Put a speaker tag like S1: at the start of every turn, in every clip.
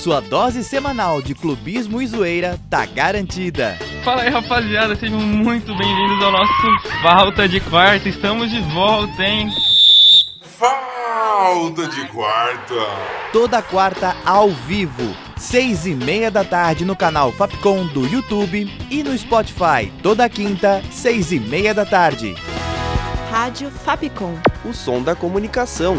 S1: Sua dose semanal de clubismo e zoeira tá garantida.
S2: Fala aí, rapaziada, sejam muito bem-vindos ao nosso Falta de Quarta. Estamos de volta, hein?
S3: Falta de Quarta.
S1: Toda quarta ao vivo, seis e meia da tarde no canal Fapcom do YouTube e no Spotify. Toda quinta, seis e meia da tarde.
S4: Rádio Fapcom.
S5: O som da comunicação.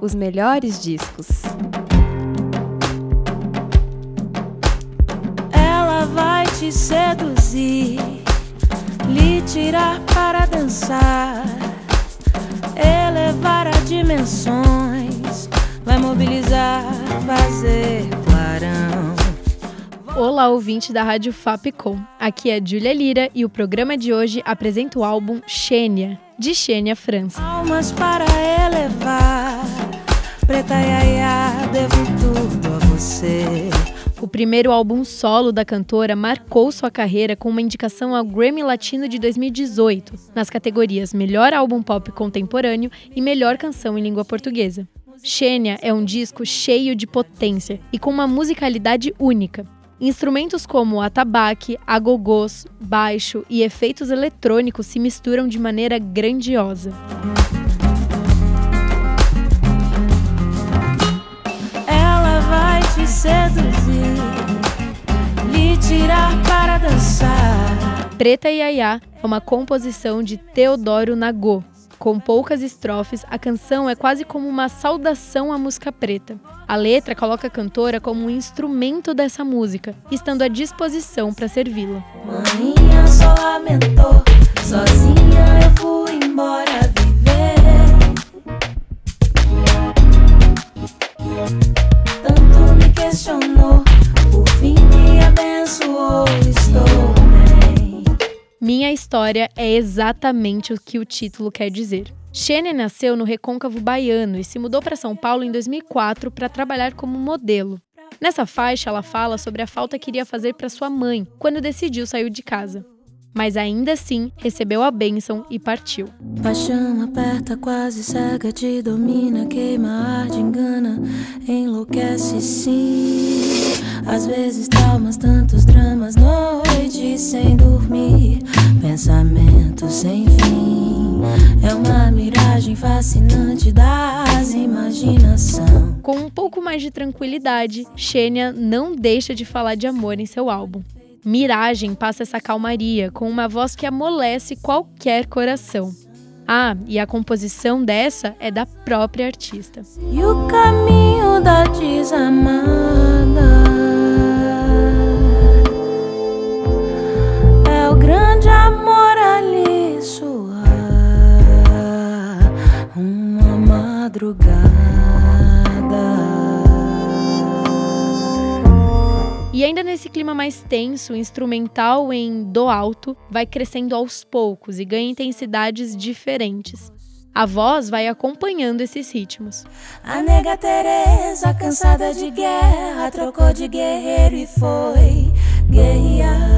S4: Os melhores discos.
S6: Ela vai te seduzir, lhe tirar para dançar, elevar a dimensões, vai mobilizar, fazer clarão.
S7: Olá, ouvinte da Rádio Fapcom. Aqui é Julia Lira e o programa de hoje apresenta o álbum Xênia, de Xênia França.
S6: Almas para elevar, preta iaia, devo tudo a você.
S7: O primeiro álbum solo da cantora marcou sua carreira com uma indicação ao Grammy Latino de 2018, nas categorias Melhor Álbum Pop Contemporâneo e Melhor Canção em Língua Portuguesa. Xênia é um disco cheio de potência e com uma musicalidade única. Instrumentos como atabaque, agogôs, baixo e efeitos eletrônicos se misturam de maneira grandiosa.
S6: Tirar para dançar.
S7: Preta Iaiá é uma composição de Teodoro Nagô. Com poucas estrofes, a canção é quase como uma saudação à música preta. A letra coloca a cantora como um instrumento dessa música, estando à disposição para servi-la.
S6: Maninha só lamentou,
S7: história é exatamente o que o título quer dizer. Xênia nasceu no recôncavo baiano e se mudou para São Paulo em 2004 para trabalhar como modelo. Nessa faixa, ela fala sobre a falta que iria fazer para sua mãe quando decidiu sair de casa. Mas ainda assim, recebeu a bênção e partiu.
S6: Paixão aperta, quase cega, te domina, queima, arde, engana, enlouquece sim. Às vezes traumas, tantos dramas, noites sem dormir, pensamentos sem fim. É uma miragem fascinante das imaginação.
S7: Com um pouco mais de tranquilidade, Xênia não deixa de falar de amor em seu álbum. Miragem passa essa calmaria com uma voz que amolece qualquer coração. Ah, e a composição dessa é da própria artista.
S6: E o caminho da desamada madrugada.
S7: E ainda nesse clima mais tenso, o instrumental em do alto vai crescendo aos poucos e ganha intensidades diferentes. A voz vai acompanhando esses ritmos.
S6: A nega Teresa, cansada de guerra, trocou de guerreiro e foi guerrear.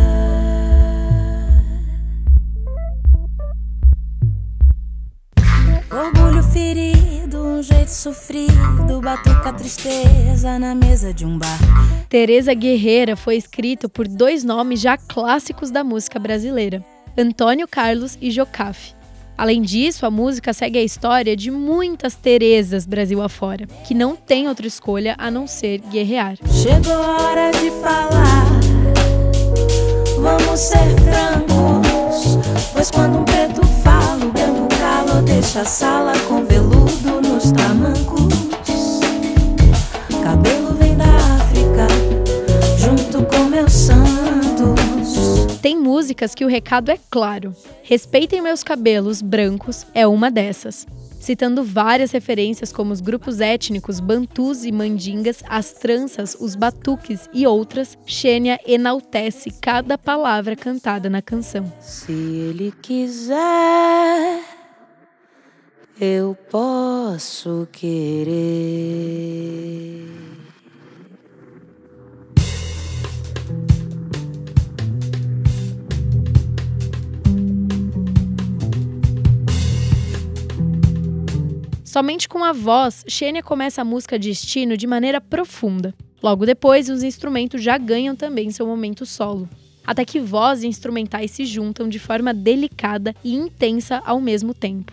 S6: Um jeito sofrido, batuca a tristeza na mesa de um bar.
S7: Teresa Guerreira foi escrito por dois nomes já clássicos da música brasileira, Antônio Carlos e Jocafe. Além disso, a música segue a história de muitas Teresas Brasil afora, que não tem outra escolha a não ser guerrear.
S6: Chegou a hora de falar. Vamos ser francos, pois quando um preto fala, o branco cala ou deixa a sala com veludo nos tamancos. Cabelo vem da África, junto com meus santos.
S7: Tem músicas que o recado é claro. Respeitem meus cabelos brancos é uma dessas. Citando várias referências como os grupos étnicos bantus e mandingas, as tranças, os batuques e outras, Xênia enaltece cada palavra cantada na canção.
S6: Se ele quiser, eu posso querer.
S7: Somente com a voz, Xênia começa a música Destino de maneira profunda. Logo depois, os instrumentos já ganham também seu momento solo. Até que voz e instrumentais se juntam de forma delicada e intensa ao mesmo tempo.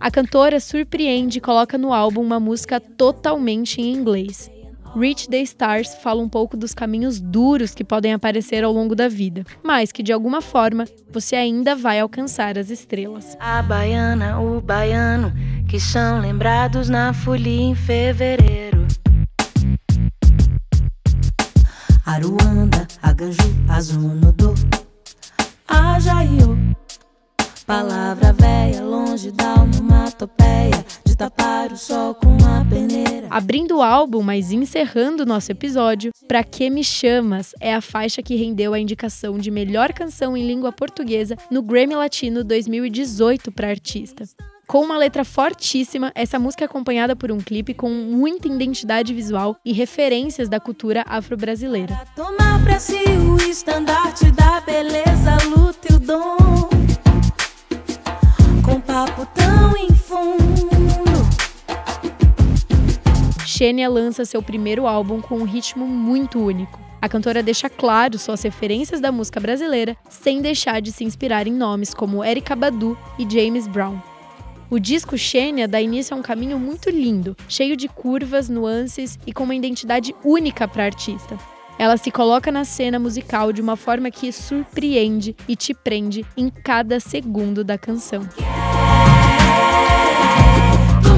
S6: A
S7: cantora surpreende e coloca no álbum uma música totalmente em inglês. Reach the Stars fala um pouco dos caminhos duros que podem aparecer ao longo da vida, mas que de alguma forma você ainda vai alcançar as estrelas.
S6: A baiana, o baiano, que são lembrados na folia em fevereiro. Aruanda, Aganju, Azunodô, Ajaiô. Palavra véia, longe da onomatopeia, tapar o sol com a peneira.
S7: Abrindo o álbum, mas encerrando o nosso episódio, Pra Que Me Chamas é a faixa que rendeu a indicação de melhor canção em língua portuguesa no Grammy Latino 2018 para artista. Com uma letra fortíssima, essa música é acompanhada por um clipe com muita identidade visual e referências da cultura afro-brasileira.
S6: Tomar pra si o estandarte da beleza, luta e o dom. Com papo
S7: Xênia lança seu primeiro álbum com um ritmo muito único. A cantora deixa claro suas referências da música brasileira, sem deixar de se inspirar em nomes como Erykah Badu e James Brown. O disco Xênia dá início a um caminho muito lindo, cheio de curvas, nuances e com uma identidade única para a artista. Ela se coloca na cena musical de uma forma que surpreende e te prende em cada segundo da canção.
S6: Tu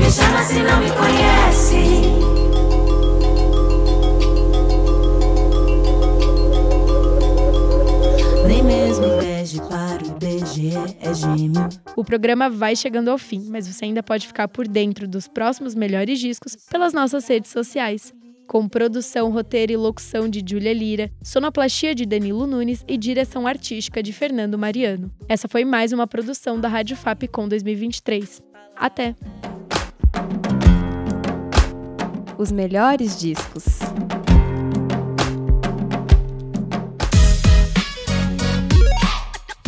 S7: O programa vai chegando ao fim, mas você ainda pode ficar por dentro dos próximos melhores discos pelas nossas redes sociais. Com produção, roteiro e locução de Júlia Lira, sonoplastia de Danilo Nunes e direção artística de Fernando Mariano. Essa foi mais uma produção da Rádio Fapcom 2023. Até!
S4: Os melhores discos.